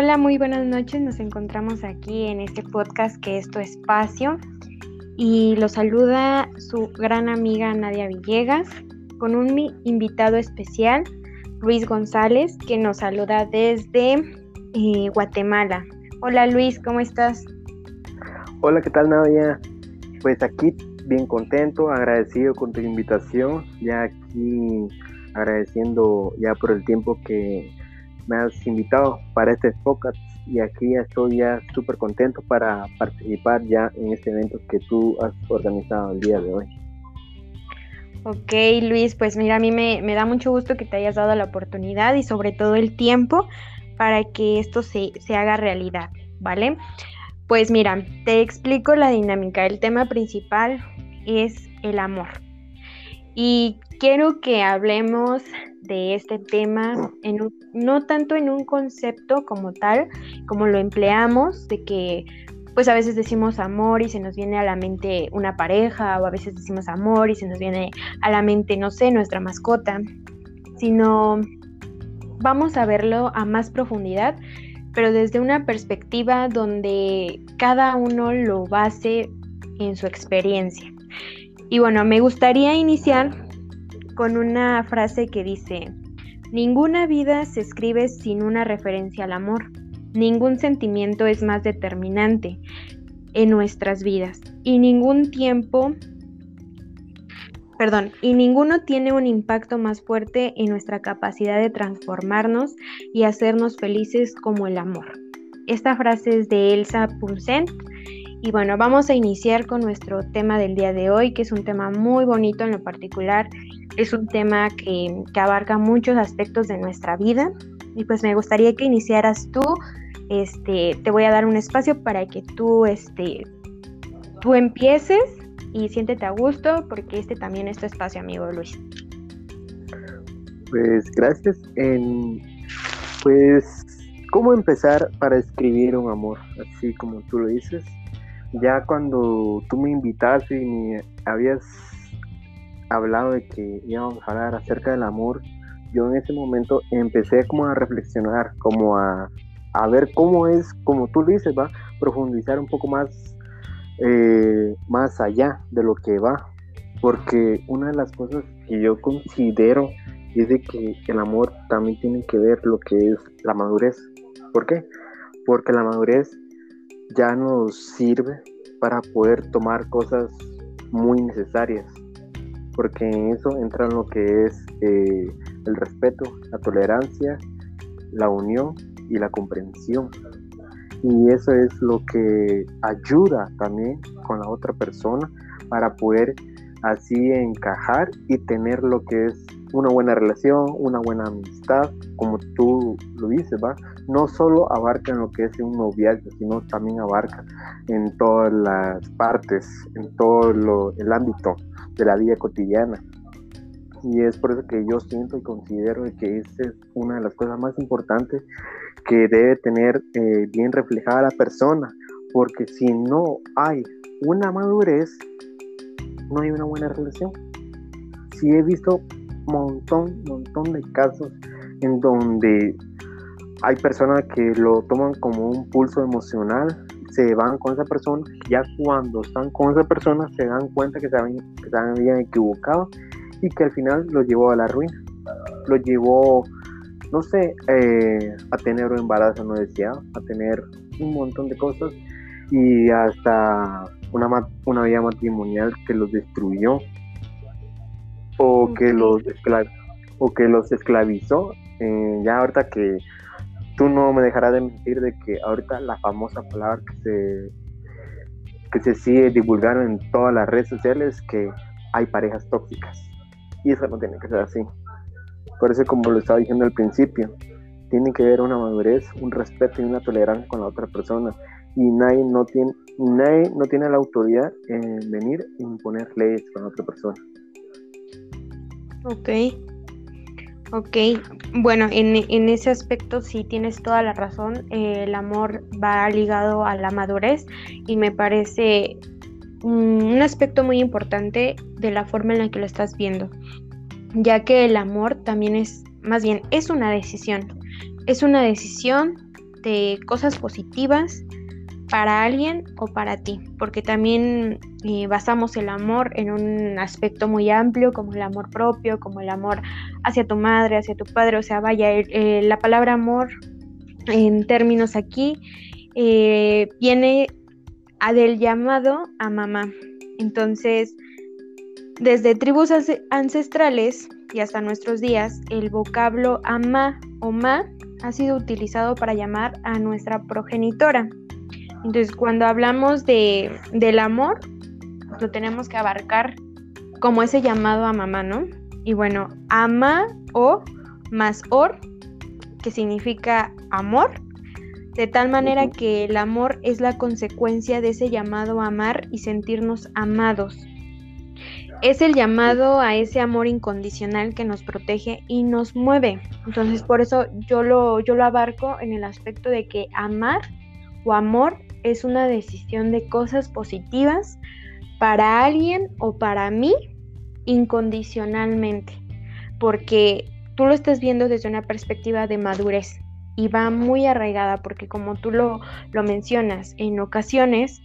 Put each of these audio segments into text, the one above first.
Hola, muy buenas noches. Nos encontramos aquí en este podcast que es tu espacio y lo saluda su gran amiga Nadia Villegas con un invitado especial, Luis González, que nos saluda desde eh, Guatemala. Hola Luis, ¿cómo estás? Hola, ¿qué tal Nadia? Pues aquí bien contento, agradecido con tu invitación, ya aquí agradeciendo ya por el tiempo que me has invitado para este podcast y aquí estoy ya súper contento para participar ya en este evento que tú has organizado el día de hoy. Ok, Luis, pues mira, a mí me, me da mucho gusto que te hayas dado la oportunidad y sobre todo el tiempo para que esto se, se haga realidad, ¿vale? Pues mira, te explico la dinámica. El tema principal es el amor. Y quiero que hablemos de este tema en no tanto en un concepto como tal, como lo empleamos, de que pues a veces decimos amor y se nos viene a la mente una pareja, o a veces decimos amor y se nos viene a la mente, no sé, nuestra mascota, sino vamos a verlo a más profundidad, pero desde una perspectiva donde cada uno lo base en su experiencia. Y bueno, me gustaría iniciar con una frase que dice, ninguna vida se escribe sin una referencia al amor. Ningún sentimiento es más determinante en nuestras vidas y ningún tiempo, perdón, y ninguno tiene un impacto más fuerte en nuestra capacidad de transformarnos y hacernos felices como el amor. Esta frase es de Elsa Punset y bueno, vamos a iniciar con nuestro tema del día de hoy, que es un tema muy bonito en lo particular. Es un tema que, abarca muchos aspectos de nuestra vida. Y pues me gustaría que iniciaras tú. Este, te voy a dar un espacio para que tú, este, tú empieces y siéntete a gusto, porque este también es tu espacio, amigo Luis. Pues gracias. En, pues, ¿cómo empezar para escribir un amor? Así como tú lo dices ya cuando tú me invitaste y me habías hablado de que íbamos a hablar acerca del amor, yo en ese momento empecé como a reflexionar, como a, ver cómo es, como tú dices, va, profundizar un poco más, eh, más allá de lo que va. Porque una de las cosas que yo considero es de que el amor también tiene que ver lo que es la madurez. ¿Por qué? Porque la madurez ya nos sirve para poder tomar cosas muy necesarias, porque en eso entra lo que es eh, el respeto, la tolerancia, la unión y la comprensión. Y eso es lo que ayuda también con la otra persona para poder así encajar y tener lo que es una buena relación, una buena amistad, como tú lo dices, ¿va? No solo abarca en lo que es un noviazgo, sino también abarca en todas las partes, en todo el ámbito de la vida cotidiana. Y es por eso que yo siento y considero que es una de las cosas más importantes que debe tener eh, bien reflejada la persona, porque si no hay una madurez, no hay una buena relación. Si he visto montón, montón de casos en donde hay personas que lo toman como un pulso emocional, se van con esa persona, ya cuando están con esa persona se dan cuenta que se habían, equivocado y que al final lo llevó a la ruina, lo llevó, no sé, eh, a tener un embarazo no deseado, a tener un montón de cosas y hasta una, una vida matrimonial que los destruyó o que los o que los esclavizó. Eh, ya ahorita que tú no me dejarás de mentir de que ahorita la famosa palabra que se que se sigue divulgando en todas las redes sociales que hay parejas tóxicas y eso no tiene que ser así. Por eso como lo estaba diciendo al principio, tiene que haber una madurez, un respeto y una tolerancia con la otra persona y nadie no tiene nadie no tiene la autoridad en venir e imponer leyes con otra persona. Ok. Ok, bueno, en, ese aspecto sí tienes toda la razón. el amor va ligado a la madurez y me parece un aspecto muy importante de la forma en la que lo estás viendo, ya que el amor también es, más bien, es una decisión. Es una decisión de cosas positivas para alguien o para ti, porque también eh, basamos el amor en un aspecto muy amplio, como el amor propio, como el amor hacia tu madre, hacia tu padre, o sea, vaya, eh, la palabra amor en términos aquí eh, viene a del llamado a mamá. Entonces, desde tribus ancestrales y hasta nuestros días, el vocablo ama o ma ha sido utilizado para llamar a nuestra progenitora. Entonces, cuando hablamos de, del amor, lo tenemos que abarcar como ese llamado a mamá, ¿no? Y bueno, ama o más or, que significa amor, de tal manera que el amor es la consecuencia de ese llamado a amar y sentirnos amados. Es el llamado a ese amor incondicional que nos protege y nos mueve. Entonces, por eso yo lo, yo lo abarco en el aspecto de que amar o amor es una decisión de cosas positivas para alguien o para mí incondicionalmente, porque tú lo estás viendo desde una perspectiva de madurez y va muy arraigada, porque como tú lo, lo mencionas, en ocasiones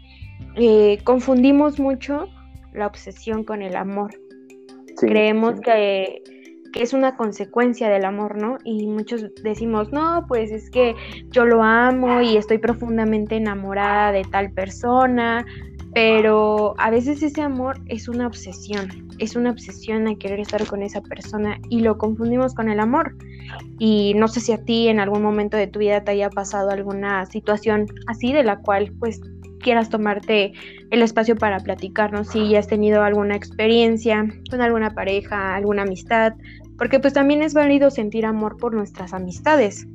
eh, confundimos mucho la obsesión con el amor. Creemos Que, que es una consecuencia del amor, ¿no? Y muchos decimos, no, pues es que yo lo amo y estoy profundamente enamorada de tal persona, pero a veces ese amor es una obsesión, es una obsesión a querer estar con esa persona y lo confundimos con el amor. Y no sé si a ti en algún momento de tu vida te haya pasado alguna situación así de la cual pues quieras tomarte el espacio para platicarnos si ya has tenido alguna experiencia con alguna pareja, alguna amistad, porque pues también es válido sentir amor por nuestras amistades.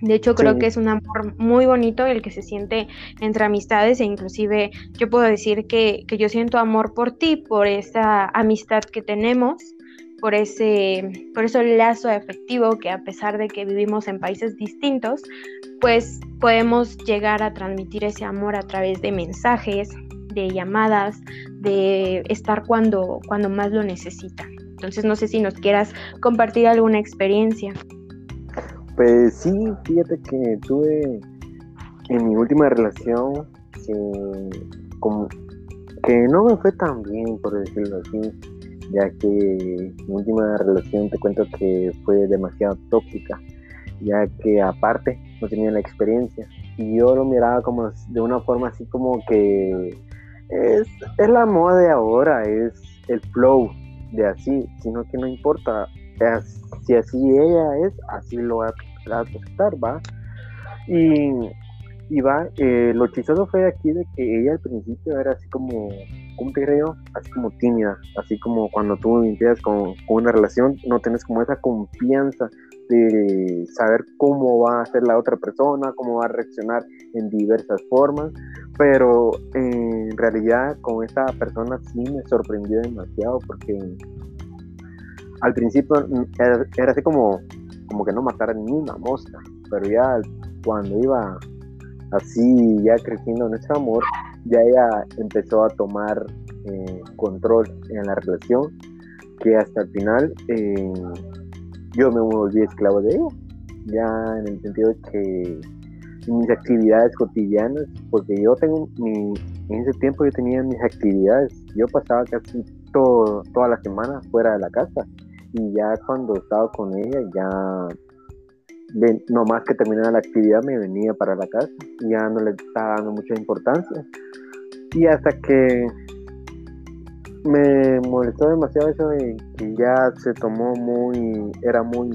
De hecho, creo que es un amor muy bonito el que se siente entre amistades e inclusive yo puedo decir que, que yo siento amor por ti, por esa amistad que tenemos, por ese, por ese lazo efectivo que a pesar de que vivimos en países distintos, pues podemos llegar a transmitir ese amor a través de mensajes, de llamadas, de estar cuando, cuando más lo necesitan. Entonces no sé si nos quieras compartir alguna experiencia. Pues sí, fíjate que tuve en mi última relación que, como, que no me fue tan bien, por decirlo así, ya que mi última relación te cuento que fue demasiado tóxica, ya que aparte no tenía la experiencia y yo lo miraba como de una forma así como que es, es la moda de ahora, es el flow, de así, sino que no importa, si así ella es, así lo va a aceptar, ¿va? Y, y va, eh, lo chistoso fue aquí de que ella al principio era así como, ¿cómo te? Así como tímida, así como cuando tú empiezas con, con una relación, no tienes como esa confianza de saber cómo va a ser la otra persona, cómo va a reaccionar en diversas formas, pero en realidad con esta persona sí me sorprendió demasiado porque al principio era, así como, como que no matara ni una mosca, pero ya cuando iba así ya creciendo nuestro amor, ya ella empezó a tomar eh, control en la relación, que hasta el final eh, yo me volví esclavo de ella, ya en el sentido de que mis actividades cotidianas, porque yo tengo mi, en ese tiempo yo tenía mis actividades, yo pasaba casi todo, toda la semana fuera de la casa. Y ya cuando estaba con ella ya no más que terminara la actividad me venía para la casa. Ya no le estaba dando mucha importancia. Y hasta que me molestó demasiado eso de que ya se tomó muy era muy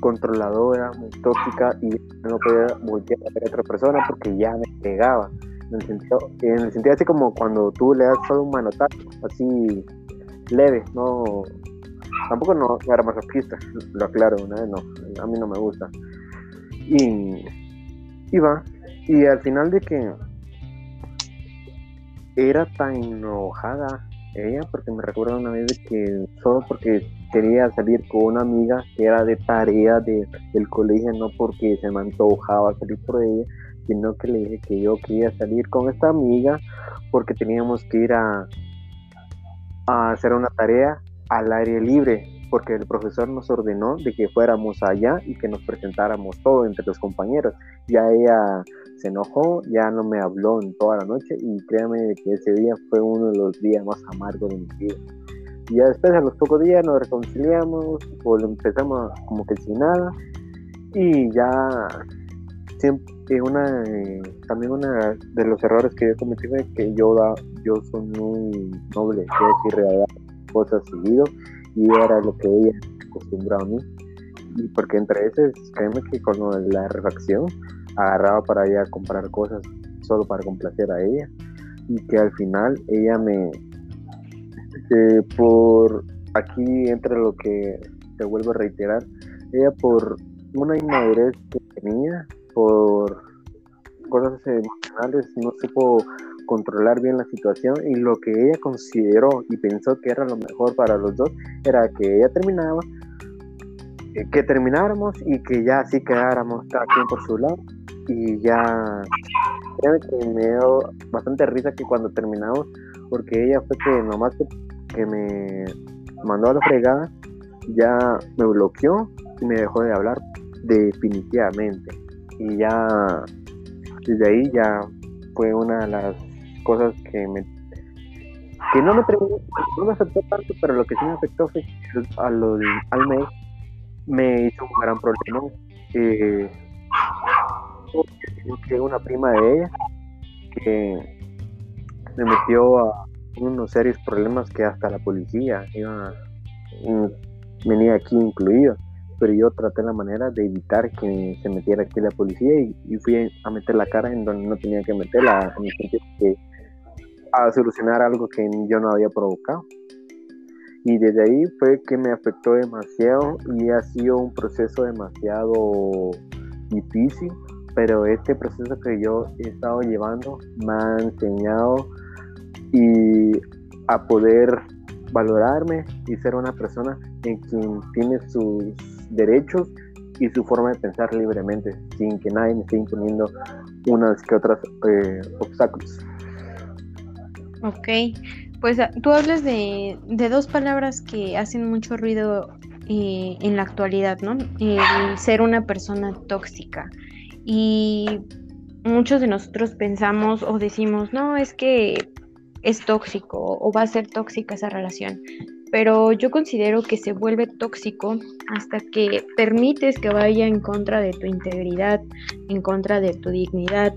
controladora, muy tóxica y no podía volver a ver a otra persona porque ya me pegaba. En el sentido, en así como cuando tú le das solo un manotazo, así leve, no tampoco no era masoquista, lo aclaro, ¿no? no, a mí no me gusta. Y, y va, y al final de que era tan enojada ella, porque me recuerdo una vez que solo porque quería salir con una amiga que era de tarea de, del colegio, no porque se me antojaba salir por ella, sino que le dije que yo quería salir con esta amiga porque teníamos que ir a, a hacer una tarea al aire libre. porque el profesor nos ordenó de que fuéramos allá y que nos presentáramos todo entre los compañeros. Ya ella se enojó, ya no me habló en toda la noche y créame que ese día fue uno de los días más amargos de mi vida. Y ya después, a los pocos días, nos reconciliamos, o empezamos como que sin nada, y ya siempre una eh, también una de los errores que yo cometí fue que yo da, yo soy muy noble, yo sí regalaba cosas seguido y era lo que ella acostumbraba a mí. Y porque entre esos, créeme que con la refacción agarraba para ella comprar cosas solo para complacer a ella. Y que al final ella me eh, por aquí entra lo que te vuelvo a reiterar ella por una inmadurez que tenía por cosas emocionales no supo controlar bien la situación y lo que ella consideró y pensó que era lo mejor para los dos era que ella terminaba que termináramos y que ya así quedáramos cada quien por su lado y ya que me dio bastante risa que cuando terminamos porque ella fue que nomás que me mandó a la fregada ya me bloqueó y me dejó de hablar definitivamente y ya desde ahí ya fue una de las cosas que me que no me, no me afectó tanto, pero lo que sí me afectó fue que al mes me hizo un gran problema. Eh, que una prima de ella que me metió a unos serios problemas que hasta la policía iba venía aquí incluido pero yo traté la manera de evitar que se metiera aquí la policía y, fui a meter la cara en donde no tenía que meterla, a solucionar algo que yo no había provocado. Y desde ahí fue que me afectó demasiado y ha sido un proceso demasiado difícil, pero este proceso que yo he estado llevando me ha enseñado y a poder valorarme y ser una persona en quien tiene sus derechos y su forma de pensar libremente, sin que nadie me esté imponiendo unas que otras eh, obstáculos. Ok, pues ah, tú hablas de, dos palabras que hacen mucho ruido eh, en la actualidad, ¿no? El ser una persona tóxica. Y muchos de nosotros pensamos o decimos, no, es que es tóxico o va a ser tóxica esa relación pero yo considero que se vuelve tóxico hasta que permites que vaya en contra de tu integridad, en contra de tu dignidad,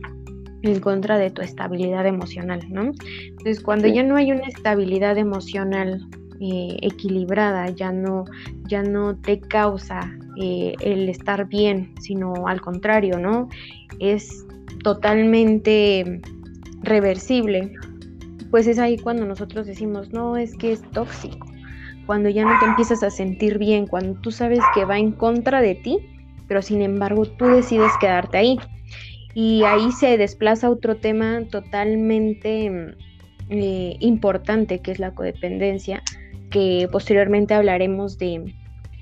en contra de tu estabilidad emocional, ¿no? Entonces, cuando ya no hay una estabilidad emocional eh, equilibrada, ya no, ya no te causa eh, el estar bien, sino al contrario, ¿no? Es totalmente reversible, pues es ahí cuando nosotros decimos, no, es que es tóxico cuando ya no te empiezas a sentir bien, cuando tú sabes que va en contra de ti, pero sin embargo tú decides quedarte ahí. Y ahí se desplaza otro tema totalmente eh, importante, que es la codependencia, que posteriormente hablaremos de,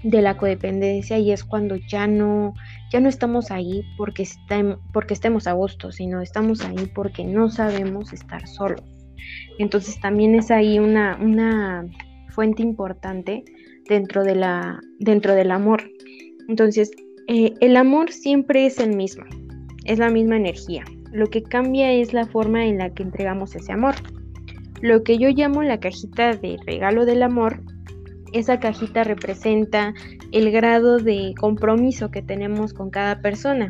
de, la codependencia y es cuando ya no, ya no estamos ahí porque, estemos a gusto, sino estamos ahí porque no sabemos estar solos. Entonces también es ahí una, una fuente importante dentro, de la, dentro del amor. Entonces, eh, el amor siempre es el mismo, es la misma energía. Lo que cambia es la forma en la que entregamos ese amor. Lo que yo llamo la cajita de regalo del amor, esa cajita representa el grado de compromiso que tenemos con cada persona,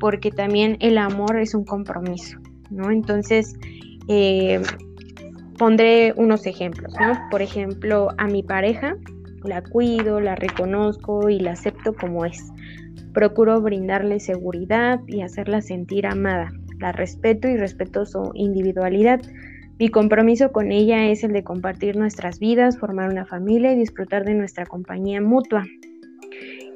porque también el amor es un compromiso, ¿no? Entonces, eh, pondré unos ejemplos, ¿no? Por ejemplo, a mi pareja la cuido, la reconozco y la acepto como es. Procuro brindarle seguridad y hacerla sentir amada. La respeto y respeto su individualidad. Mi compromiso con ella es el de compartir nuestras vidas, formar una familia y disfrutar de nuestra compañía mutua.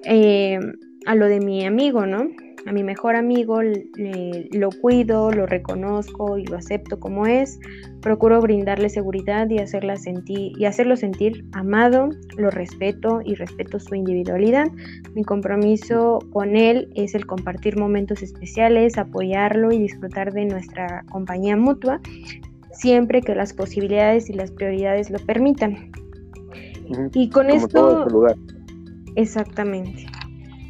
Eh, a lo de mi amigo, ¿no? a mi mejor amigo lo cuido, lo reconozco y lo acepto como es. Procuro brindarle seguridad y, hacerlo sentir amado, lo respeto y respeto su individualidad. Mi compromiso con él es el compartir momentos especiales, apoyarlo y disfrutar de nuestra compañía mutua, siempre que las posibilidades y las prioridades lo permitan. Y con esto... lugar. Exactamente.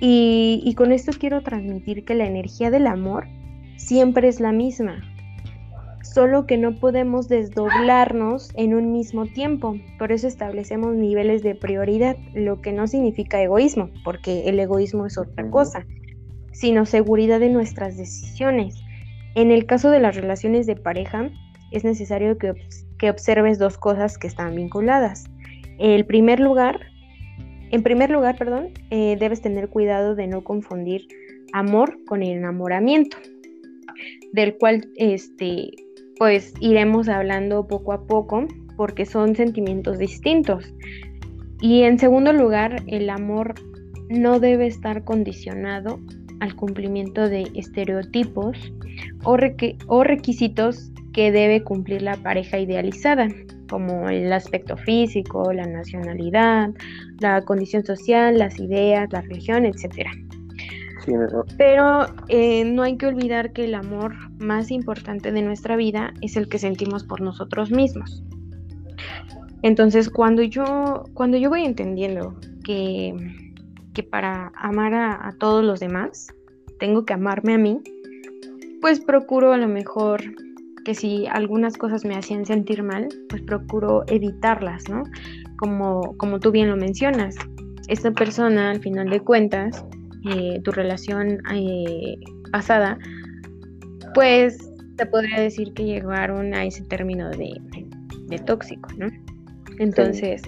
Y, y con esto quiero transmitir que la energía del amor siempre es la misma, solo que no podemos desdoblarnos en un mismo tiempo. Por eso establecemos niveles de prioridad, lo que no significa egoísmo, porque el egoísmo es otra cosa, sino seguridad de nuestras decisiones. En el caso de las relaciones de pareja, es necesario que, observes dos cosas que están vinculadas. El primer lugar, en primer lugar, perdón, eh, debes tener cuidado de no confundir amor con enamoramiento, del cual este, pues iremos hablando poco a poco porque son sentimientos distintos. Y en segundo lugar, el amor no debe estar condicionado al cumplimiento de estereotipos o, o, requisitos que debe cumplir la pareja idealizada, como el aspecto físico, la nacionalidad, la condición social, las ideas, la religión, etc. Pero eh, no hay que olvidar que el amor más importante de nuestra vida es el que sentimos por nosotros mismos. Entonces, cuando yo, cuando yo voy entendiendo que, que para amar a, todos los demás, tengo que amarme a mí, pues procuro a lo mejor que si algunas cosas me hacían sentir mal, pues procuro evitarlas, ¿no? Como, como tú bien lo mencionas. Esta persona, al final de cuentas, eh, tu relación eh, pasada, pues te podría decir que llegaron a ese término de, tóxico, ¿no? Entonces,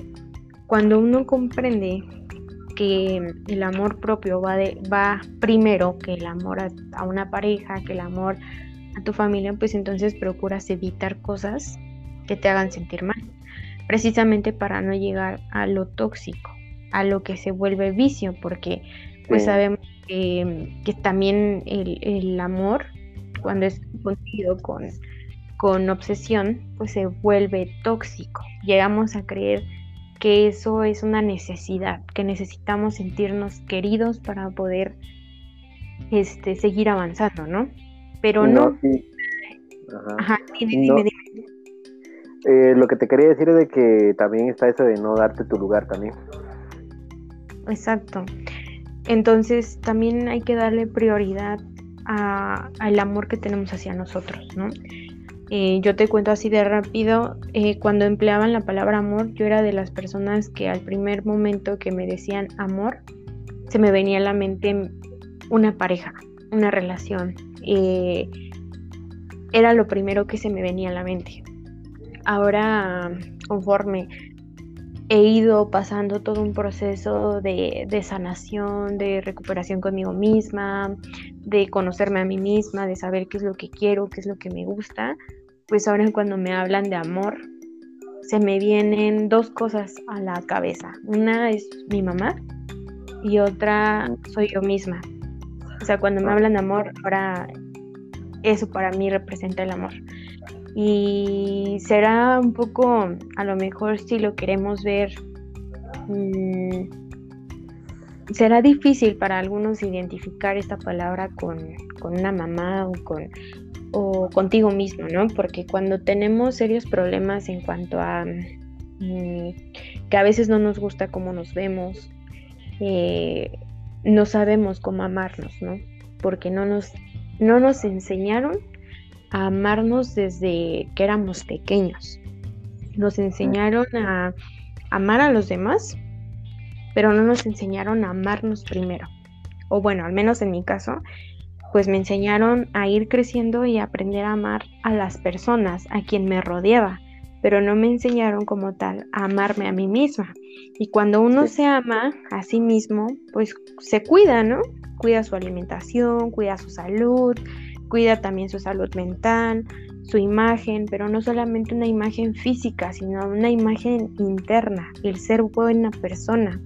cuando uno comprende que el amor propio va, de, va primero que el amor a, una pareja, que el amor a tu familia, pues entonces procuras evitar cosas que te hagan sentir mal, precisamente para no llegar a lo tóxico, a lo que se vuelve vicio, porque pues sabemos que, también el, amor, cuando es contigo con, con obsesión, pues se vuelve tóxico. Llegamos a creer que eso es una necesidad, que necesitamos sentirnos queridos para poder este, seguir avanzando, ¿no? Pero no. Ajá. dime, dime, dime. Eh, lo que te quería decir es de que también está eso de no darte tu lugar también. Exacto. Entonces también hay que darle prioridad al amor que tenemos hacia nosotros, ¿no? Eh, yo te cuento así de rápido, eh, cuando empleaban la palabra amor, yo era de las personas que al primer momento que me decían amor, se me venía a la mente una pareja, una relación. Eh, era lo primero que se me venía a la mente. Ahora, conforme he ido pasando todo un proceso de, sanación, de recuperación conmigo misma, de conocerme a mí misma, de saber qué es lo que quiero, qué es lo que me gusta, pues ahora cuando me hablan de amor, se me vienen dos cosas a la cabeza. Una es mi mamá y otra soy yo misma. O sea, cuando me hablan de amor, ahora eso para mí representa el amor y será un poco, a lo mejor si lo queremos ver, mm, será difícil para algunos identificar esta palabra con, una mamá o, con, o contigo mismo, ¿no? Porque cuando tenemos serios problemas en cuanto a mm, que a veces no nos gusta cómo nos vemos, eh, no sabemos cómo amarnos, ¿no? Porque no nos, no nos enseñaron a amarnos desde que éramos pequeños. Nos enseñaron a amar a los demás, pero no nos enseñaron a amarnos primero. O bueno, al menos en mi caso, pues me enseñaron a ir creciendo y aprender a amar a las personas, a quien me rodeaba, pero no me enseñaron como tal a amarme a mí misma. Y cuando uno se ama a sí mismo, pues se cuida, ¿no? Cuida su alimentación, cuida su salud, cuida también su salud mental, su imagen, pero no solamente una imagen física, sino una imagen interna, el ser buena persona.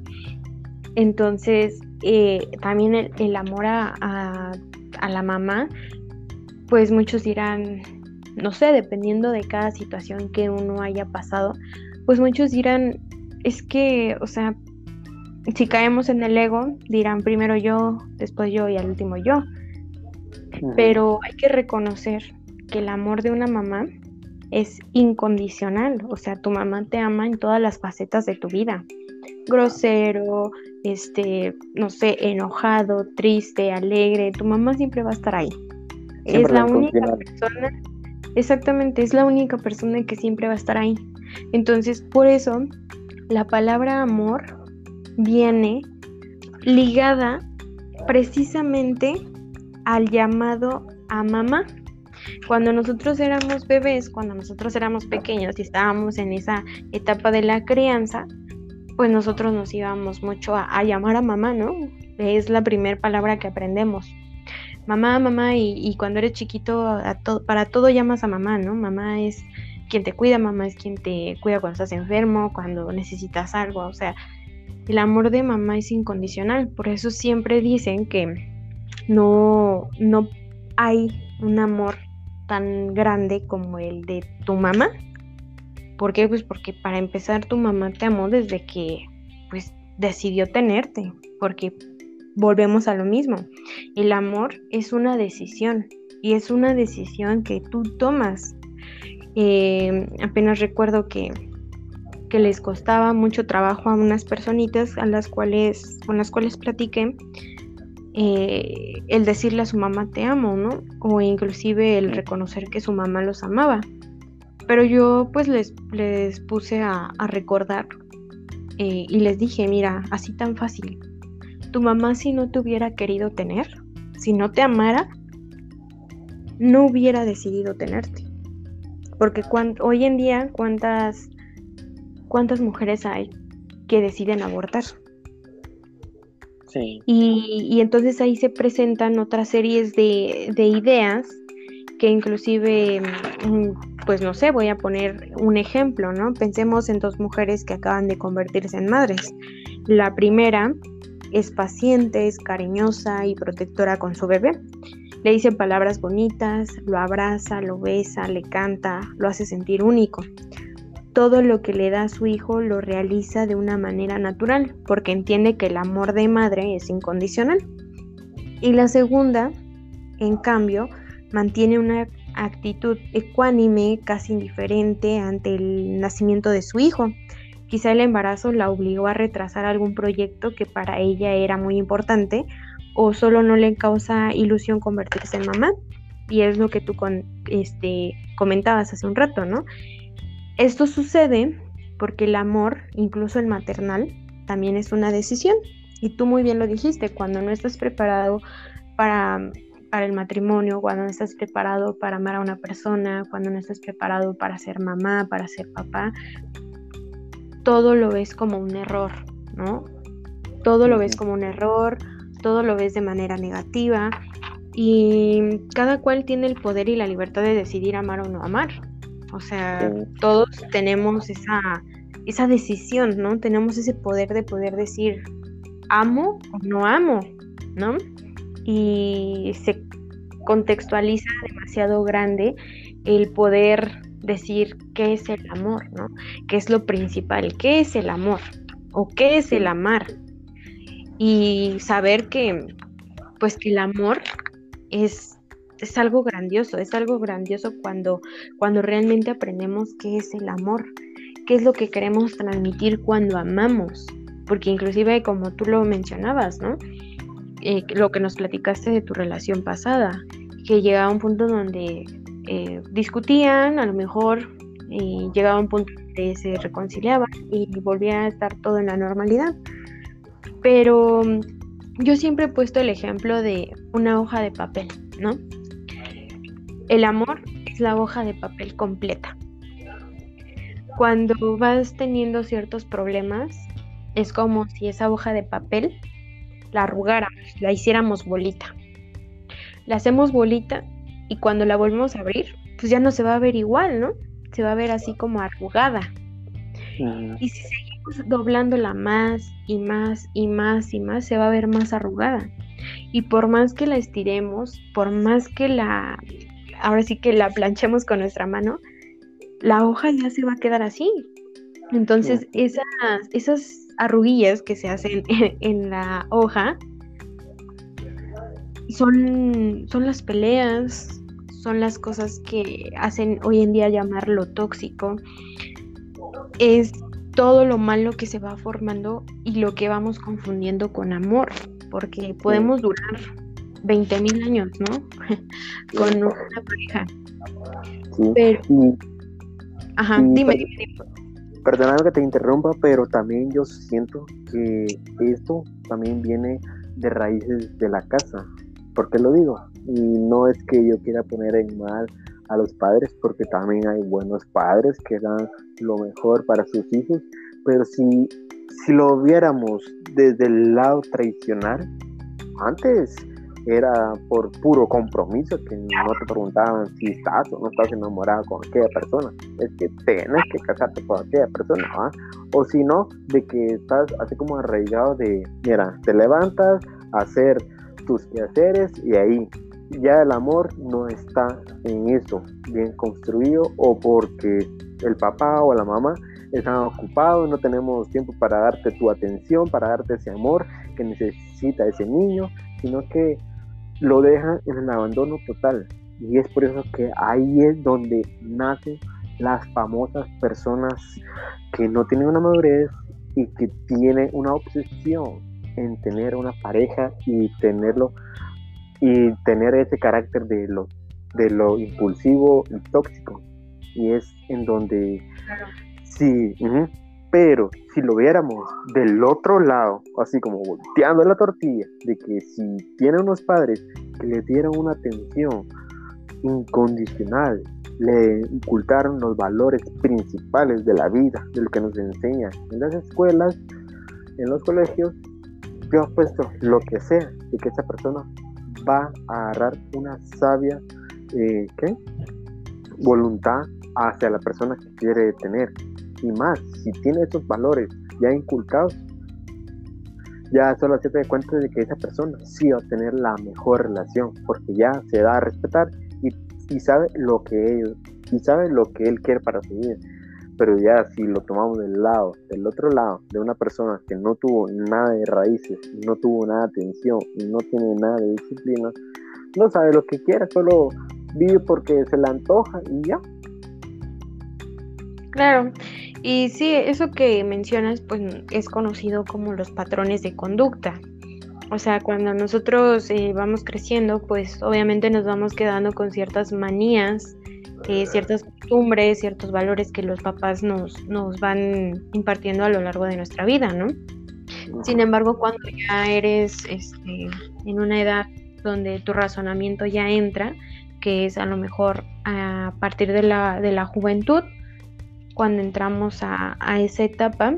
Entonces, eh, también el, amor a, la mamá, pues muchos dirán, no sé, dependiendo de cada situación que uno haya pasado, pues muchos dirán, es que, o sea, si caemos en el ego, dirán primero yo, después yo y al último yo pero hay que reconocer que el amor de una mamá es incondicional, o sea, tu mamá te ama en todas las facetas de tu vida. Grosero, este, no sé, enojado, triste, alegre, tu mamá siempre va a estar ahí. es la única persona, exactamente, es la única persona que siempre va a estar ahí. Entonces, por eso, la palabra amor viene ligada precisamente al llamado a mamá. Cuando nosotros éramos bebés, cuando nosotros éramos pequeños y estábamos en esa etapa de la crianza, pues nosotros nos íbamos mucho a, llamar a mamá, ¿no? Es la primera palabra que aprendemos. Mamá, mamá, y, cuando eres chiquito, para todo llamas a mamá, ¿no? Mamá es quien te cuida, mamá es quien te cuida cuando estás enfermo, cuando necesitas algo, o sea, el amor de mamá es incondicional, por eso siempre dicen que no, no hay un amor tan grande como el de tu mamá. ¿Por qué? Pues porque para empezar tu mamá te amó desde que pues decidió tenerte, porque volvemos a lo mismo. El amor es una decisión y es una decisión que tú tomas. Eh, apenas recuerdo que, que les costaba mucho trabajo a unas personitas a las cuales, con las cuales platiqué eh, el decirle a su mamá te amo, ¿no? O inclusive el reconocer que su mamá los amaba. Pero yo pues les, les puse a, recordar eh, y les dije, mira, así tan fácil. Tu mamá si no te hubiera querido tener, si no te amara, no hubiera decidido tenerte. Porque hoy en día, ¿cuántas, ¿cuántas mujeres hay que deciden abortar? Y, entonces ahí se presentan otras series de, ideas que inclusive, mm, pues no sé, voy a poner un ejemplo, ¿no? Pensemos en dos mujeres que acaban de convertirse en madres. La primera es paciente, es cariñosa y protectora con su bebé. Le dice palabras bonitas, lo abraza, lo besa, le canta, lo hace sentir único todo lo que le da a su hijo lo realiza de una manera natural, porque entiende que el amor de madre es incondicional. Y la segunda, en cambio, mantiene una actitud ecuánime, casi indiferente ante el nacimiento de su hijo. Quizá el embarazo la obligó a retrasar algún proyecto que para ella era muy importante o solo no le causa ilusión convertirse en mamá. Y es lo que tú este, comentabas hace un rato, ¿no? Esto sucede porque el amor, incluso el maternal, también es una decisión. Y tú muy bien lo dijiste, cuando no estás preparado para, para el matrimonio, cuando no estás preparado para amar a una persona, cuando no estás preparado para ser mamá, para ser papá, todo lo ves como un error, ¿no? Todo lo ves como un error, todo lo ves de manera negativa y cada cual tiene el poder y la libertad de decidir amar o no amar. O sea, todos tenemos esa, esa decisión, ¿no? Tenemos ese poder de poder decir amo o no amo, ¿no? Y se contextualiza demasiado grande el poder decir qué es el amor, ¿no? ¿Qué es lo principal? ¿Qué es el amor? ¿O qué es el amar? Y saber que, pues que el amor es es algo grandioso, es algo grandioso cuando, cuando realmente aprendemos qué es el amor, qué es lo que queremos transmitir cuando amamos, porque inclusive como tú lo mencionabas, ¿no? Eh, lo que nos platicaste de tu relación pasada, que llegaba a un punto donde eh, discutían, a lo mejor y llegaba un punto donde se reconciliaban y volvía a estar todo en la normalidad. Pero yo siempre he puesto el ejemplo de una hoja de papel, ¿no? El amor es la hoja de papel completa. Cuando vas teniendo ciertos problemas, es como si esa hoja de papel la arrugáramos, la hiciéramos bolita. La hacemos bolita y cuando la volvemos a abrir, pues ya no se va a ver igual, ¿no? Se va a ver así como arrugada. Y si seguimos doblándola más y más y más y más, se va a ver más arrugada. Y por más que la estiremos, por más que la ahora sí que la planchemos con nuestra mano, la hoja ya se va a quedar así. Entonces, esas, esas arruguillas que se hacen en, la hoja son, son las peleas, son las cosas que hacen hoy en día llamarlo tóxico. Es todo lo malo que se va formando y lo que vamos confundiendo con amor, porque podemos durar 20 mil años, ¿no? con una pareja. Pero... Ajá, dime, Perdóname que te interrumpa, pero también yo siento que esto también viene de raíces de la casa. ¿Por qué lo digo? Y no es que yo quiera poner en mal a los padres, porque también hay buenos padres que dan lo mejor para sus hijos, pero si, si lo viéramos desde el lado tradicional, antes era por puro compromiso, que no te preguntaban si estás o no estás enamorado con aquella persona, es que tienes que casarte con aquella persona, o si no, de que estás así como arraigado de, mira, te levantas a hacer tus quehaceres y ahí ya el amor no está en eso bien construido o porque el papá o la mamá están ocupados, no tenemos tiempo para darte tu atención, para darte ese amor que necesita ese niño, sino que lo dejan en el abandono total. Y es por eso que ahí es donde nacen las famosas personas que no tienen una madurez y que tienen una obsesión en tener una pareja y tenerlo y tener ese carácter de lo de lo impulsivo y tóxico. Y es en donde sí pero si lo viéramos del otro lado, así como volteando la tortilla, de que si tienen unos padres que le dieron una atención incondicional, le ocultaron los valores principales de la vida, del que nos enseña en las escuelas, en los colegios, yo puesto lo que sea, de que esa persona va a agarrar una sabia eh, voluntad hacia la persona que quiere tener y más, si tiene esos valores ya inculcados, ya solo se da cuenta de que esa persona sí va a tener la mejor relación, porque ya se da a respetar y, y sabe lo que ellos, y sabe lo que él quiere para su vida. Pero ya si lo tomamos del lado, del otro lado, de una persona que no tuvo nada de raíces, no tuvo nada de atención y no tiene nada de disciplina, no sabe lo que quiere, solo vive porque se le antoja y ya. Claro, y sí, eso que mencionas, pues es conocido como los patrones de conducta. O sea, cuando nosotros eh, vamos creciendo, pues obviamente nos vamos quedando con ciertas manías, eh, ciertas costumbres, ciertos valores que los papás nos, nos van impartiendo a lo largo de nuestra vida, ¿no? Sin embargo, cuando ya eres este, en una edad donde tu razonamiento ya entra, que es a lo mejor a partir de la, de la juventud, cuando entramos a, esa etapa,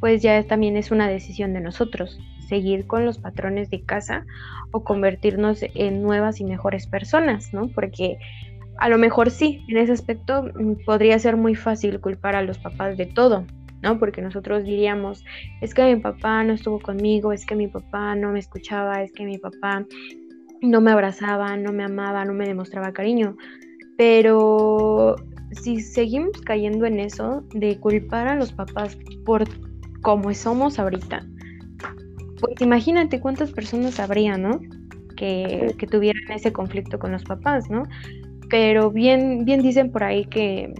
pues ya también es una decisión de nosotros, seguir con los patrones de casa o convertirnos en nuevas y mejores personas, ¿no? Porque a lo mejor sí, en ese aspecto mm, podría ser muy fácil culpar a los papás de todo, ¿no? Porque nosotros diríamos, es que mi papá no estuvo conmigo, es que mi papá no me escuchaba, es que mi papá no me abrazaba, no me amaba, no me demostraba cariño. Pero si seguimos cayendo en eso de culpar a los papás por cómo somos ahorita, pues imagínate cuántas personas habría, ¿no? Que, tuvieran ese conflicto con los papás, ¿no? Pero bien, bien dicen por ahí que,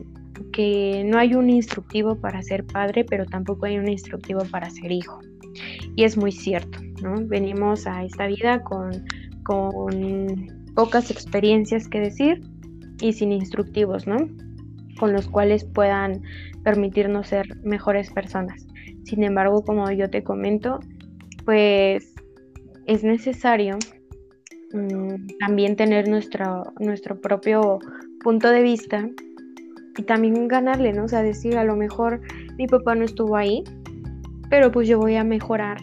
que no hay un instructivo para ser padre, pero tampoco hay un instructivo para ser hijo. Y es muy cierto, ¿no? Venimos a esta vida con, con pocas experiencias que decir y sin instructivos, ¿no? con los cuales puedan permitirnos ser mejores personas. Sin embargo, como yo te comento, pues es necesario mm, también tener nuestro, nuestro propio punto de vista y también ganarle, ¿no? O sea, decir, a lo mejor mi papá no estuvo ahí, pero pues yo voy a mejorar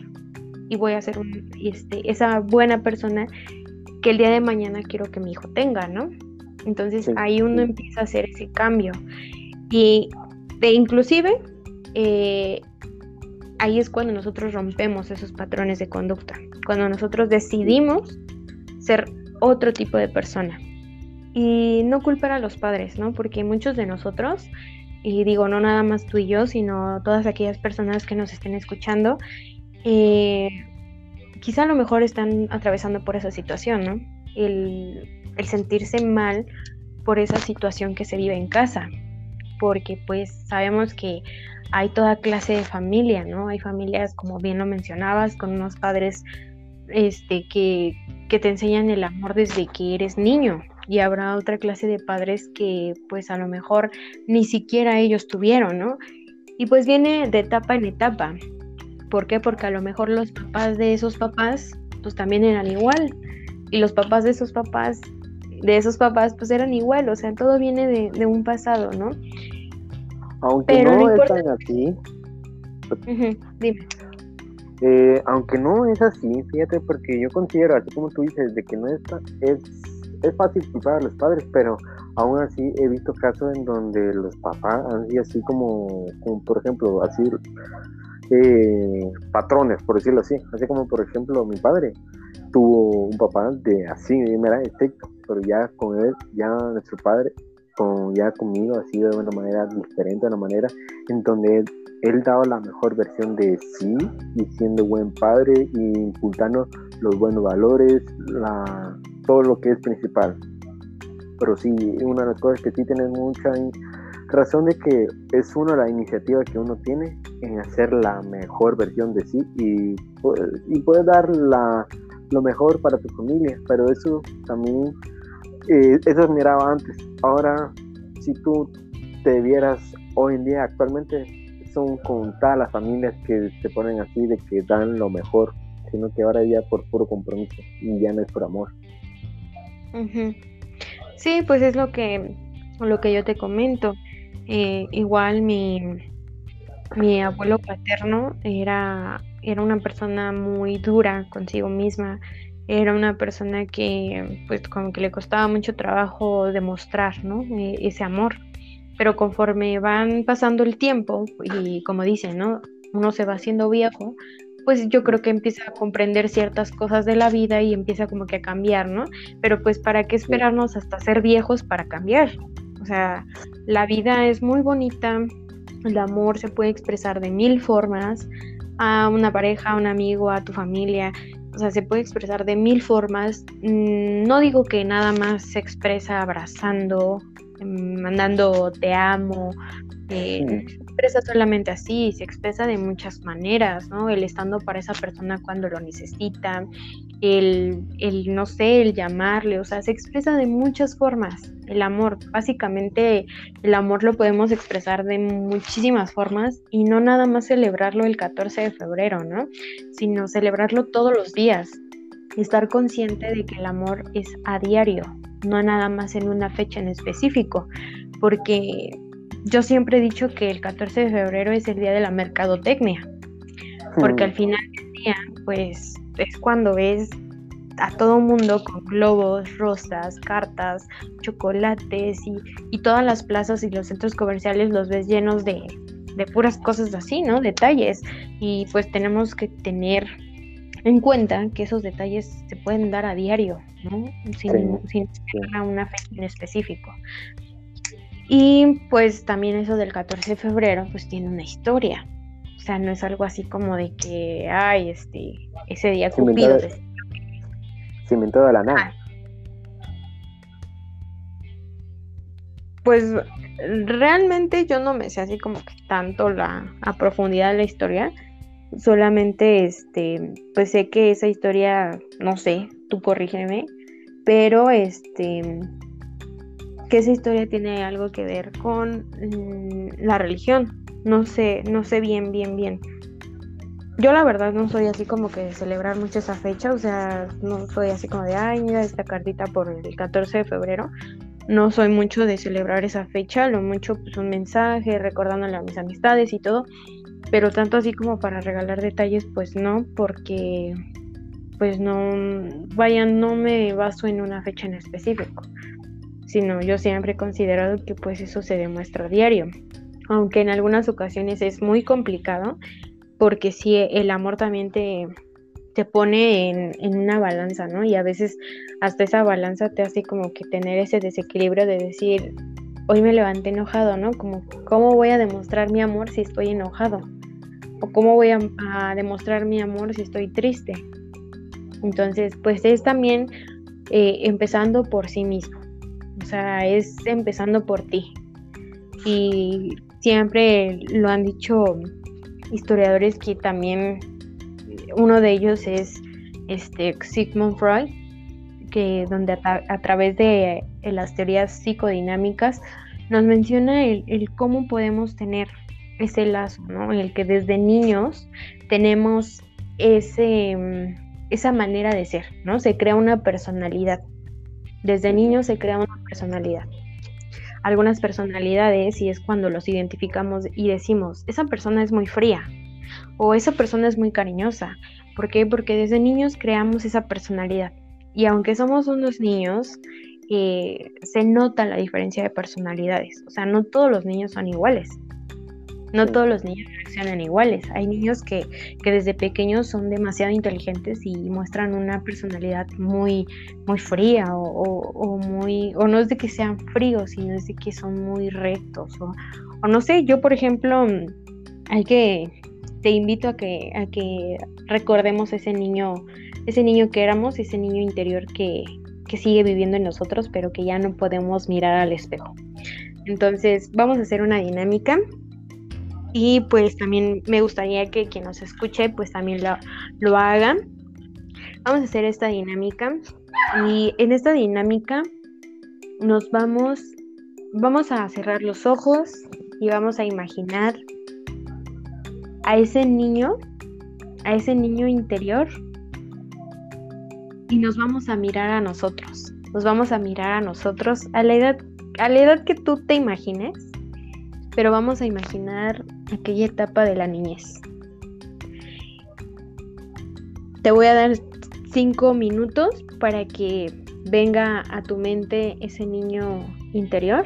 y voy a ser este, esa buena persona que el día de mañana quiero que mi hijo tenga, ¿no? Entonces ahí uno empieza a hacer ese cambio. Y de inclusive eh, ahí es cuando nosotros rompemos esos patrones de conducta, cuando nosotros decidimos ser otro tipo de persona. Y no culpar a los padres, ¿no? Porque muchos de nosotros, y digo, no nada más tú y yo, sino todas aquellas personas que nos estén escuchando, eh, quizá a lo mejor están atravesando por esa situación, ¿no? El el sentirse mal por esa situación que se vive en casa, porque pues sabemos que hay toda clase de familia, ¿no? Hay familias, como bien lo mencionabas, con unos padres este, que, que te enseñan el amor desde que eres niño, y habrá otra clase de padres que pues a lo mejor ni siquiera ellos tuvieron, ¿no? Y pues viene de etapa en etapa. ¿Por qué? Porque a lo mejor los papás de esos papás pues también eran igual. Y los papás de esos papás, de esos papás pues eran igual. O sea, todo viene de, un pasado, ¿no? Aunque no, es tan así. dime. Eh, aunque no es así, fíjate, porque yo considero, así como tú dices, de que no es, es es fácil culpar a los padres, pero aún así he visto casos en donde los papás así como, por ejemplo, así eh, patrones, por decirlo así. Así como, por ejemplo, mi padre tuvo un papá de así, era estricto, pero ya con él, ya nuestro padre, con, ya conmigo, ha sido de una manera diferente, de una manera en donde él, él daba la mejor versión de sí y siendo buen padre y impulsando los buenos valores, la, todo lo que es principal. Pero sí, una de las cosas que sí tienes mucha razón de que es una de las iniciativas que uno tiene en hacer la mejor versión de sí y, y dar la, lo mejor para tu familia. Pero eso también, eh, eso miraba antes. Ahora, si tú te vieras hoy en día, actualmente son contadas las familias que se ponen así de que dan lo mejor, sino que ahora ya por puro compromiso y ya no es por amor. Sí, pues es lo que, lo que yo te comento. Eh, igual mi, mi abuelo paterno era, era una persona muy dura consigo misma. Era una persona que, pues, como que le costaba mucho trabajo demostrar, ¿no? E, ese amor. Pero conforme van pasando el tiempo, y como dicen, ¿no? Uno se va haciendo viejo, pues yo creo que empieza a comprender ciertas cosas de la vida y empieza como que a cambiar, ¿no? Pero pues para qué esperarnos hasta ser viejos para cambiar. O sea, la vida es muy bonita, el amor se puede expresar de mil formas, a una pareja, a un amigo, a tu familia, o sea, se puede expresar de mil formas. Mm, no digo que nada más se expresa abrazando, mandando te amo, eh, expresa solamente así, se expresa de muchas maneras, ¿no? El estando para esa persona cuando lo necesita, el, el, no sé, el llamarle, o sea, se expresa de muchas formas. El amor, básicamente el amor lo podemos expresar de muchísimas formas y no nada más celebrarlo el 14 de febrero, ¿no? Sino celebrarlo todos los días. Estar consciente de que el amor es a diario, no nada más en una fecha en específico, porque yo siempre he dicho que el 14 de febrero es el día de la mercadotecnia, porque al final del día, pues es cuando ves a todo mundo con globos, rosas, cartas, chocolates y, todas las plazas y los centros comerciales los ves llenos de, puras cosas así, ¿no? Detalles. Y pues tenemos que tener en cuenta que esos detalles se pueden dar a diario, ¿no? Sin, sin una fecha en específico. Y pues también eso del 14 de febrero pues tiene una historia. O sea, no es algo así como de que, ay, este, ese día Cupido. Se inventó de la nada. Ah. Pues realmente yo no me sé así como que tanto la a profundidad de la historia. Solamente este, pues sé que esa historia, no sé, tú corrígeme, pero este que esa historia tiene algo que ver con mm, la religión. No sé, no sé bien, bien, bien. Yo la verdad no soy así como que de celebrar mucho esa fecha, o sea, no soy así como de, ay, mira esta cartita por el 14 de febrero. No soy mucho de celebrar esa fecha, lo mucho pues un mensaje recordándole a mis amistades y todo, pero tanto así como para regalar detalles, pues no, porque pues no, vaya, no me baso en una fecha en específico sino yo siempre he considerado que pues eso se demuestra a diario, aunque en algunas ocasiones es muy complicado, porque si el amor también te, te pone en, una balanza, ¿no? Y a veces hasta esa balanza te hace como que tener ese desequilibrio de decir, hoy me levanté enojado, ¿no? Como, ¿cómo voy a demostrar mi amor si estoy enojado? ¿O cómo voy a, demostrar mi amor si estoy triste? Entonces, pues es también eh, empezando por sí mismo. O sea, es empezando por ti. Y siempre lo han dicho historiadores que también uno de ellos es este Sigmund Freud, que donde a, través de las teorías psicodinámicas nos menciona el, el, cómo podemos tener ese lazo, ¿no? En el que desde niños tenemos ese, mm, esa manera de ser, ¿no? Se crea una personalidad. Desde niños se crea una personalidad. Algunas personalidades, y es cuando los identificamos y decimos, esa persona es muy fría o esa persona es muy cariñosa. ¿Por qué? Porque desde niños creamos esa personalidad. Y aunque somos unos niños, eh, se nota la diferencia de personalidades. O sea, no todos los niños son iguales. No todos los niños reaccionan iguales. Hay niños que, desde pequeños son demasiado inteligentes y muestran una personalidad muy, muy fría o, muy, o no es de que sean fríos, sino es de que son muy rectos. O, no sé, yo por ejemplo, hay que, te invito a que, a que recordemos ese niño, ese niño que éramos, ese niño interior que, que sigue viviendo en nosotros, pero que ya no podemos mirar al espejo. Entonces, vamos a hacer una dinámica y pues también me gustaría que quien nos escuche pues también lo, lo haga. Vamos a hacer esta dinámica y en esta dinámica nos vamos, vamos a cerrar los ojos y vamos a imaginar a ese niño, a ese niño interior y nos vamos a mirar a nosotros. Nos vamos a mirar a nosotros a la edad, a la edad que tú te imagines pero vamos a imaginar aquella etapa de la niñez. Te voy a dar cinco minutos para que venga a tu mente ese niño interior,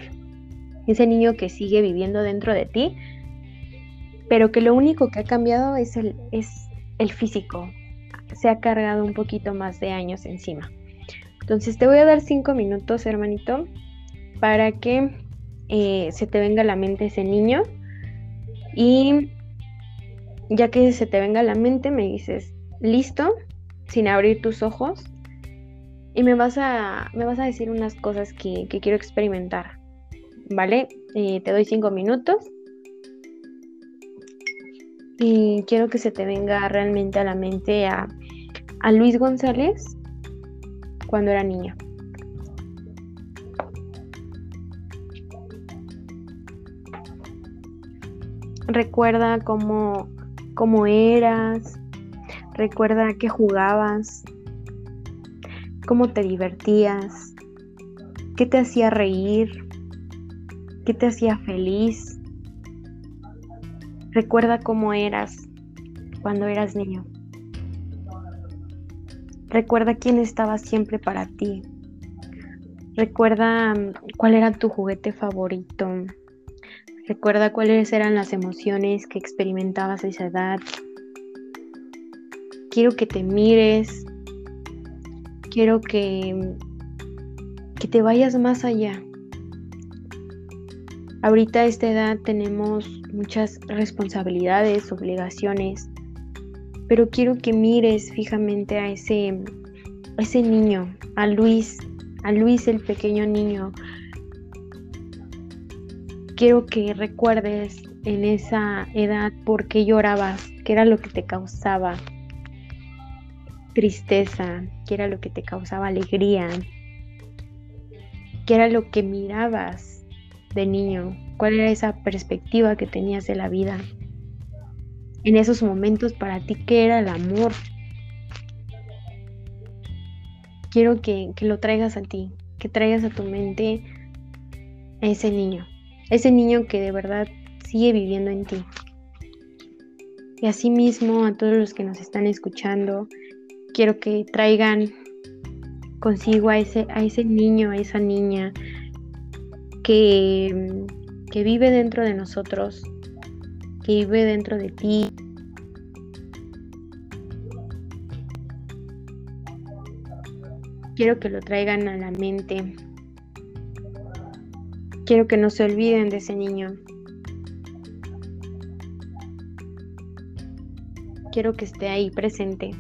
ese niño que sigue viviendo dentro de ti, pero que lo único que ha cambiado es el, es el físico. Se ha cargado un poquito más de años encima. Entonces te voy a dar cinco minutos, hermanito, para que eh, se te venga a la mente ese niño y ya que se te venga a la mente me dices, listo, sin abrir tus ojos y me vas a, me vas a decir unas cosas que, quiero experimentar, ¿vale? Eh, te doy cinco minutos y quiero que se te venga realmente a la mente a, a Luis González cuando era niño. Recuerda cómo, cómo eras, recuerda que jugabas, cómo te divertías, qué te hacía reír, qué te hacía feliz. Recuerda cómo eras cuando eras niño. Recuerda quién estaba siempre para ti. Recuerda mm, cuál era tu juguete favorito. Recuerda cuáles eran las emociones que experimentabas a esa edad. Quiero que te mires. Quiero que, que te vayas más allá. Ahorita a esta edad tenemos muchas responsabilidades, obligaciones, pero quiero que mires fijamente a ese, ese niño, a Luis, a Luis el pequeño niño, quiero que recuerdes en esa edad por qué llorabas, qué era lo que te causaba tristeza, qué era lo que te causaba alegría, qué era lo que mirabas de niño, cuál era esa perspectiva que tenías de la vida. En esos momentos para ti, ¿qué era el amor? Quiero que, que lo traigas a ti, que traigas a tu mente a ese niño ese niño que de verdad sigue viviendo en ti. Y asimismo a todos los que nos están escuchando, quiero que traigan consigo a ese, a ese niño, a esa niña que, que vive dentro de nosotros, que vive dentro de ti. Quiero que lo traigan a la mente, Quiero que no se olviden de ese niño. Quiero que esté ahí presente.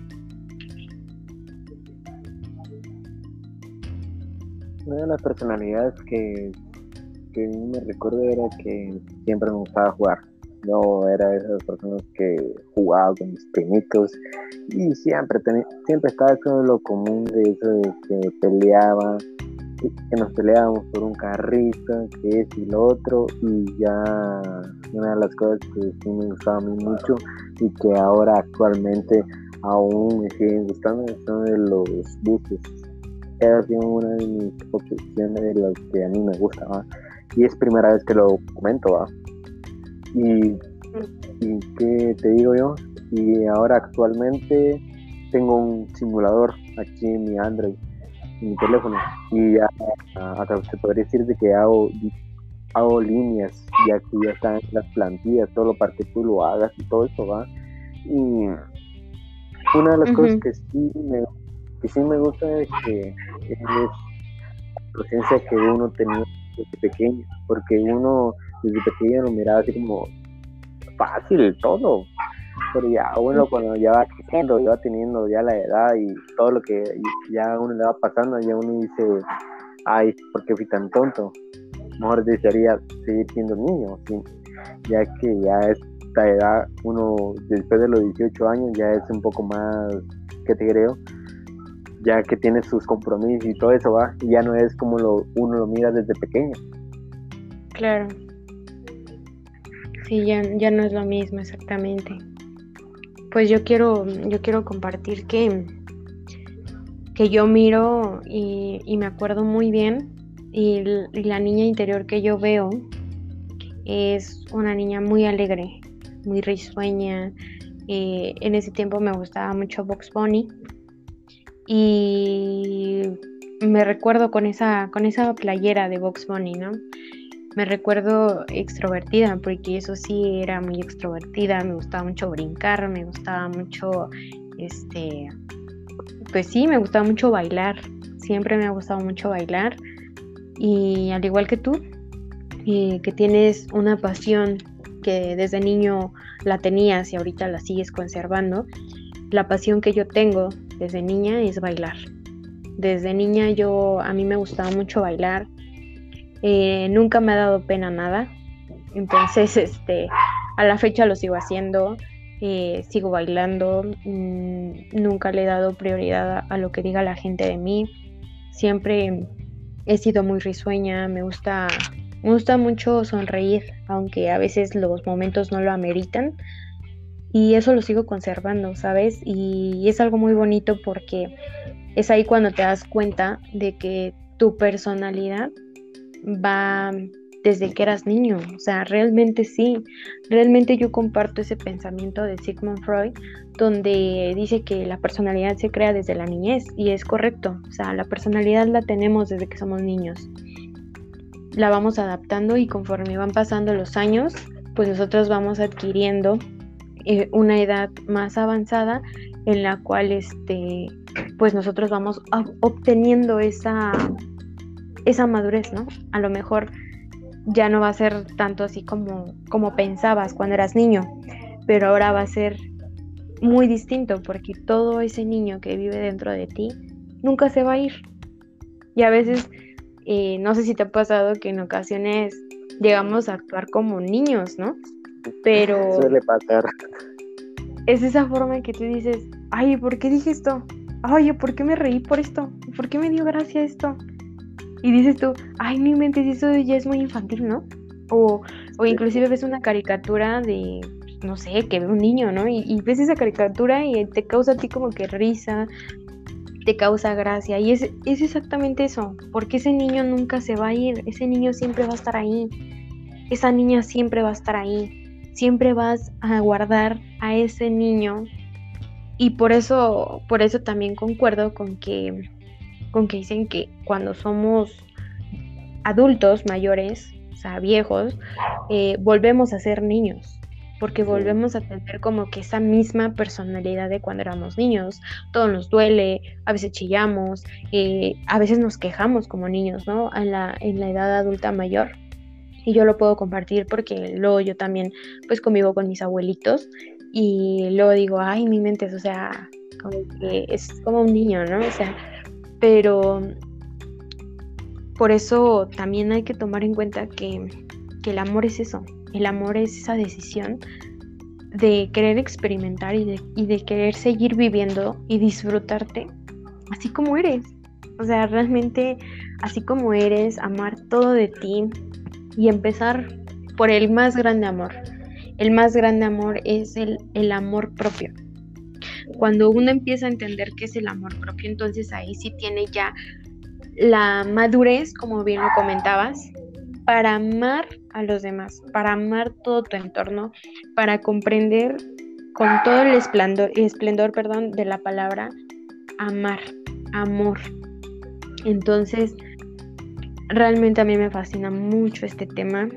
una de las personalidades que, que me recuerdo era que siempre me gustaba jugar. Yo era de esas personas que jugaba con mis primitos y siempre, siempre estaba con lo común de eso de que peleaba, que nos peleábamos por un carrito, que es y lo otro, y ya una de las cosas que sí me gustaba a mí mucho y que ahora actualmente aún me siguen gustando son de los buses. Era una de mis obsesiones de las que a mí me gusta, y es primera vez que lo comento, ¿va? Y, y qué te digo yo, y ahora actualmente tengo un simulador aquí en mi Android mi teléfono y ya hasta se podría decir de que hago hago líneas ya que ya están las plantillas todo para que tú lo hagas y todo eso va y una de las cosas que sí me que sí me gusta es que es la presencia que uno tenía desde pequeño porque uno desde pequeño lo miraba así como fácil todo pero ya uno cuando ya va creciendo, ya va teniendo ya la edad y todo lo que ya uno le va pasando, ya uno dice, ay, ¿por qué fui tan tonto? Mejor desearía seguir siendo niño, ya que ya esta edad, uno después de los 18 años ya es un poco más, que te creo? Ya que tiene sus compromisos y todo eso va, y ya no es como lo, uno lo mira desde pequeño. Claro. Sí, ya, ya no es lo mismo exactamente pues yo quiero, yo quiero compartir que, que yo miro y, me acuerdo muy bien y, la niña interior que yo veo es una niña muy alegre, muy risueña. Eh, en ese tiempo me gustaba mucho Box Bunny y me recuerdo con esa, con esa playera de Box Bunny, ¿no? me recuerdo extrovertida, porque eso sí era muy extrovertida, me gustaba mucho brincar, me gustaba mucho, este, pues sí, me gustaba mucho bailar, siempre me ha gustado mucho bailar y al igual que tú, eh, que tienes una pasión que desde niño la tenías y ahorita la sigues conservando, la pasión que yo tengo desde niña es bailar. Desde niña yo a mí me gustaba mucho bailar, eh, nunca me ha dado pena nada. Entonces, este, a la fecha lo sigo haciendo. Eh, sigo bailando. Mm, nunca le he dado prioridad a, lo que diga la gente de mí. Siempre he sido muy risueña. Me gusta, me gusta mucho sonreír, aunque a veces los momentos no lo ameritan. Y eso lo sigo conservando, ¿sabes? Y es algo muy bonito porque es ahí cuando te das cuenta de que tu personalidad va desde que eras niño, o sea, realmente sí, realmente yo comparto ese pensamiento de Sigmund Freud, donde dice que la personalidad se crea desde la niñez, y es correcto, o sea, la personalidad la tenemos desde que somos niños, la vamos adaptando y conforme van pasando los años, pues nosotros vamos adquiriendo eh, una edad más avanzada en la cual, este, pues nosotros vamos obteniendo esa esa madurez, ¿no? A lo mejor ya no va a ser tanto así como, como pensabas cuando eras niño, pero ahora va a ser muy distinto porque todo ese niño que vive dentro de ti nunca se va a ir. Y a veces, eh, no sé si te ha pasado que en ocasiones llegamos a actuar como niños, ¿no? Pero... Suele pasar. Es esa forma en que tú dices, ay, ¿por qué dije esto? Ay, ¿por qué me reí por esto? ¿Por qué me dio gracia esto? Y dices tú, ay, mi mente, eso ya es muy infantil, ¿no? O, o inclusive ves una caricatura de, no sé, que ve un niño, ¿no? Y, ves esa caricatura y te causa a ti como que risa, te causa gracia. Y es, es exactamente eso, porque ese niño nunca se va a ir, ese niño siempre va a estar ahí, esa niña siempre va a estar ahí, siempre vas a guardar a ese niño. Y por eso, por eso también concuerdo con que con que dicen que cuando somos adultos mayores, o sea, viejos, eh, volvemos a ser niños, porque volvemos a tener como que esa misma personalidad de cuando éramos niños. Todo nos duele, a veces chillamos, eh, a veces nos quejamos como niños, ¿no? En la, en la edad adulta mayor. Y yo lo puedo compartir porque luego yo también pues convivo con mis abuelitos y luego digo, ay, mi mente es, o sea, como que es como un niño, ¿no? O sea, pero por eso también hay que tomar en cuenta que, el amor es eso, el amor es esa decisión de querer experimentar y de, y de querer seguir viviendo y disfrutarte así como eres. O sea, realmente así como eres, amar todo de ti y empezar por el más grande amor. El más grande amor es el, el amor propio. Cuando uno empieza a entender qué es el amor propio, entonces ahí sí tiene ya la madurez, como bien lo comentabas, para amar a los demás, para amar todo tu entorno, para comprender con todo el esplendor, esplendor perdón, de la palabra amar, amor. Entonces, realmente a mí me fascina mucho este tema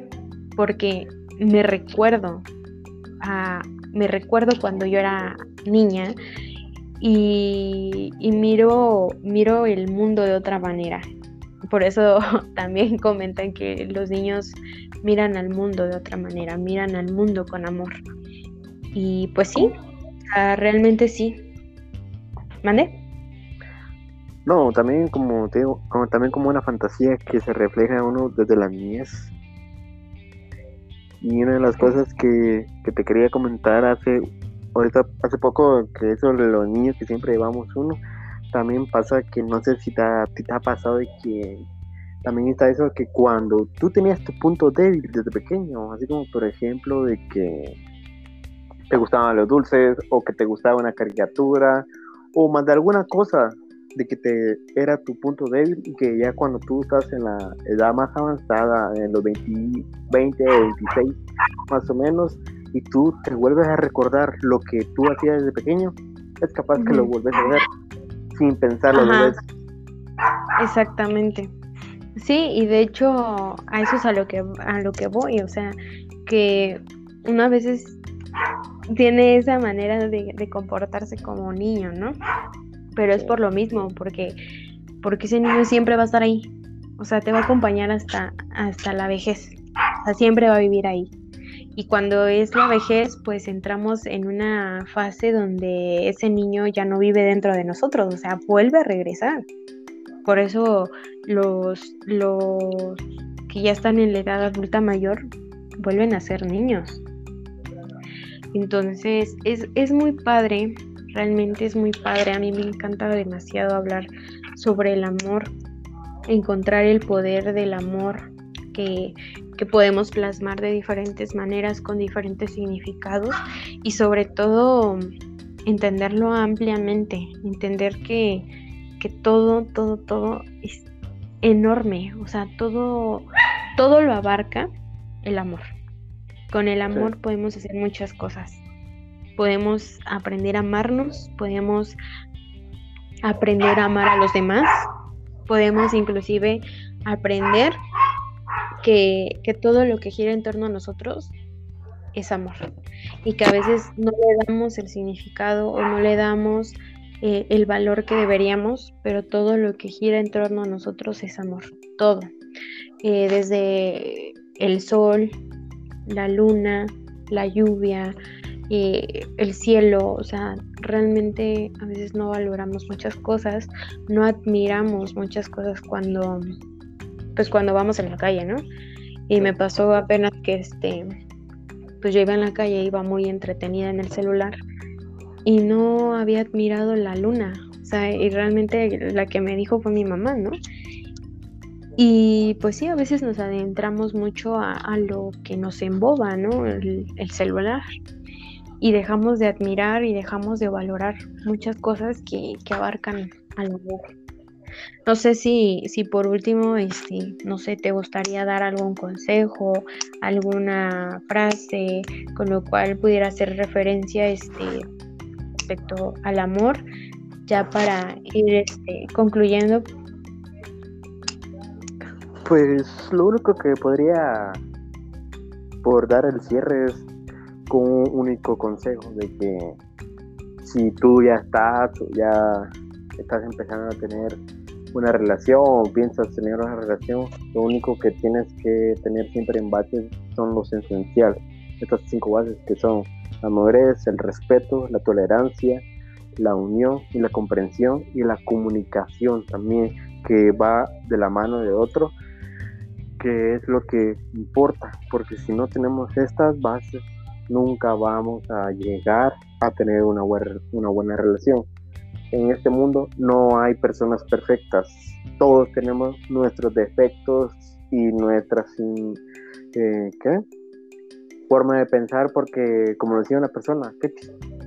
porque me recuerdo me recuerdo cuando yo era niña y, miro, miro el mundo de otra manera. Por eso también comentan que los niños miran al mundo de otra manera, miran al mundo con amor. Y pues sí, realmente sí. ¿Mande? No, también como te digo, como, también como una fantasía que se refleja en uno desde la niñez. Y una de las cosas que, que te quería comentar hace ahorita hace poco que eso de los niños que siempre llevamos uno, también pasa que no sé si te ha, te ha pasado de que también está eso que cuando tú tenías tu punto débil desde pequeño, así como por ejemplo de que te gustaban los dulces o que te gustaba una caricatura o más de alguna cosa de que te era tu punto débil y que ya cuando tú estás en la edad más avanzada, en los 20, 20 26 más o menos, y tú te vuelves a recordar lo que tú hacías desde pequeño, es capaz que lo vuelves a ver sin pensarlo dos Exactamente. Sí, y de hecho a eso es a lo que a lo que voy, o sea, que una veces tiene esa manera de, de comportarse como niño, ¿no? Pero es por lo mismo, porque porque ese niño siempre va a estar ahí. O sea, te va a acompañar hasta hasta la vejez. O sea, siempre va a vivir ahí. Y cuando es la vejez, pues entramos en una fase donde ese niño ya no vive dentro de nosotros, o sea, vuelve a regresar. Por eso los, los que ya están en la edad adulta mayor vuelven a ser niños. Entonces es, es muy padre, realmente es muy padre. A mí me encanta demasiado hablar sobre el amor, encontrar el poder del amor que, que podemos plasmar de diferentes maneras, con diferentes significados y sobre todo entenderlo ampliamente, entender que, que todo, todo, todo es enorme, o sea, todo, todo lo abarca el amor. Con el amor podemos hacer muchas cosas. Podemos aprender a amarnos, podemos aprender a amar a los demás, podemos inclusive aprender que, todo lo que gira en torno a nosotros es amor y que a veces no le damos el significado o no le damos eh, el valor que deberíamos, pero todo lo que gira en torno a nosotros es amor, todo, eh, desde el sol, la luna, la lluvia, eh, el cielo, o sea, realmente a veces no valoramos muchas cosas, no admiramos muchas cosas cuando pues cuando vamos en la calle, ¿no? Y me pasó apenas que este, pues yo iba en la calle, iba muy entretenida en el celular y no había admirado la luna, o sea, y realmente la que me dijo fue mi mamá, ¿no? Y pues sí, a veces nos adentramos mucho a, lo que nos emboba, ¿no? El, celular. Y dejamos de admirar y dejamos de valorar muchas cosas que, que abarcan al amor. No sé si, si por último, este, no sé, te gustaría dar algún consejo, alguna frase con lo cual pudiera hacer referencia este, respecto al amor, ya para ir este, concluyendo. Pues lo único que podría por dar el cierre es un único consejo de que si tú ya estás, ya estás empezando a tener una relación o piensas tener una relación, lo único que tienes que tener siempre en base son los esenciales. Estas cinco bases que son la madurez, el respeto, la tolerancia, la unión y la comprensión y la comunicación también. que va de la mano de otro, que es lo que importa, porque si no tenemos estas bases, nunca vamos a llegar a tener una buena, una buena relación. En este mundo no hay personas perfectas, todos tenemos nuestros defectos y nuestras eh, ¿qué? forma de pensar, porque como decía una persona, ¿qué,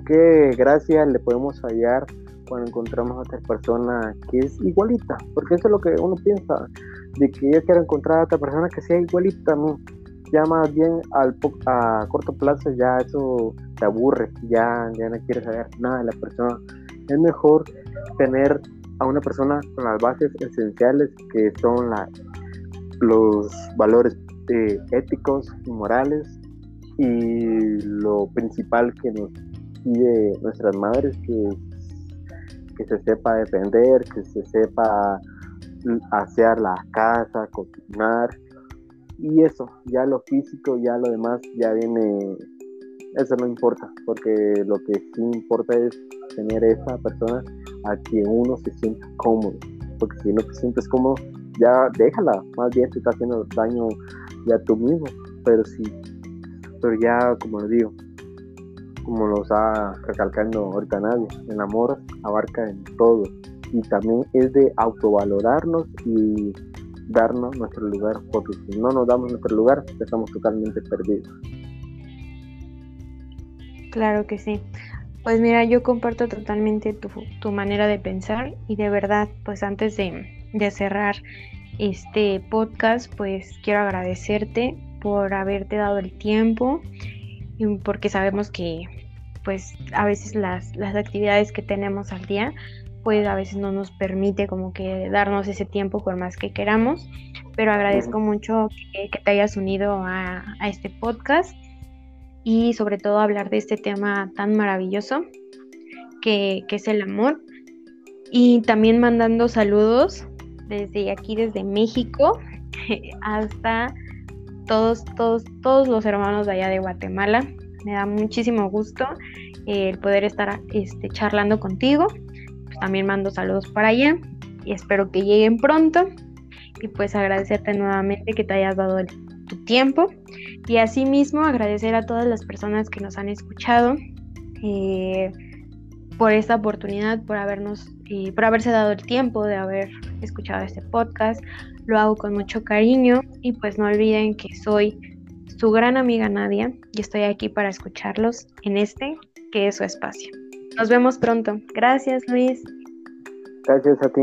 qué gracia le podemos hallar cuando encontramos a otra persona que es igualita, porque eso es lo que uno piensa, de que yo quiero encontrar a otra persona que sea igualita mí. Ya más bien al a corto plazo ya eso te aburre, ya, ya no quieres saber nada de la persona. Es mejor tener a una persona con las bases esenciales que son la, los valores eh, éticos y morales y lo principal que nos pide nuestras madres que que se sepa defender, que se sepa hacer la casa, cocinar. Y eso, ya lo físico, ya lo demás, ya viene, eso no importa, porque lo que sí importa es tener esa persona a quien uno se sienta cómodo, porque si no te sientes cómodo, ya déjala, más bien te está haciendo daño ya tú mismo, pero sí, pero ya como lo digo, como lo está recalcando ahorita nadie, el amor abarca en todo y también es de autovalorarnos y darnos nuestro lugar, porque si no nos damos nuestro lugar, estamos totalmente perdidos. Claro que sí. Pues mira, yo comparto totalmente tu, tu manera de pensar y de verdad, pues antes de, de cerrar este podcast, pues quiero agradecerte por haberte dado el tiempo porque sabemos que pues a veces las, las actividades que tenemos al día pues a veces no nos permite como que darnos ese tiempo por más que queramos, pero agradezco mucho que, te hayas unido a, a, este podcast y sobre todo hablar de este tema tan maravilloso que, que, es el amor. Y también mandando saludos desde aquí, desde México hasta todos, todos, todos los hermanos de allá de Guatemala. Me da muchísimo gusto el poder estar este, charlando contigo. También mando saludos para allá y espero que lleguen pronto. Y pues agradecerte nuevamente que te hayas dado tu tiempo. Y asimismo agradecer a todas las personas que nos han escuchado eh, por esta oportunidad, por habernos, eh, por haberse dado el tiempo de haber escuchado este podcast. Lo hago con mucho cariño y pues no olviden que soy su gran amiga Nadia y estoy aquí para escucharlos en este que es su espacio. Nos vemos pronto. Gracias, Luis. Gracias a ti.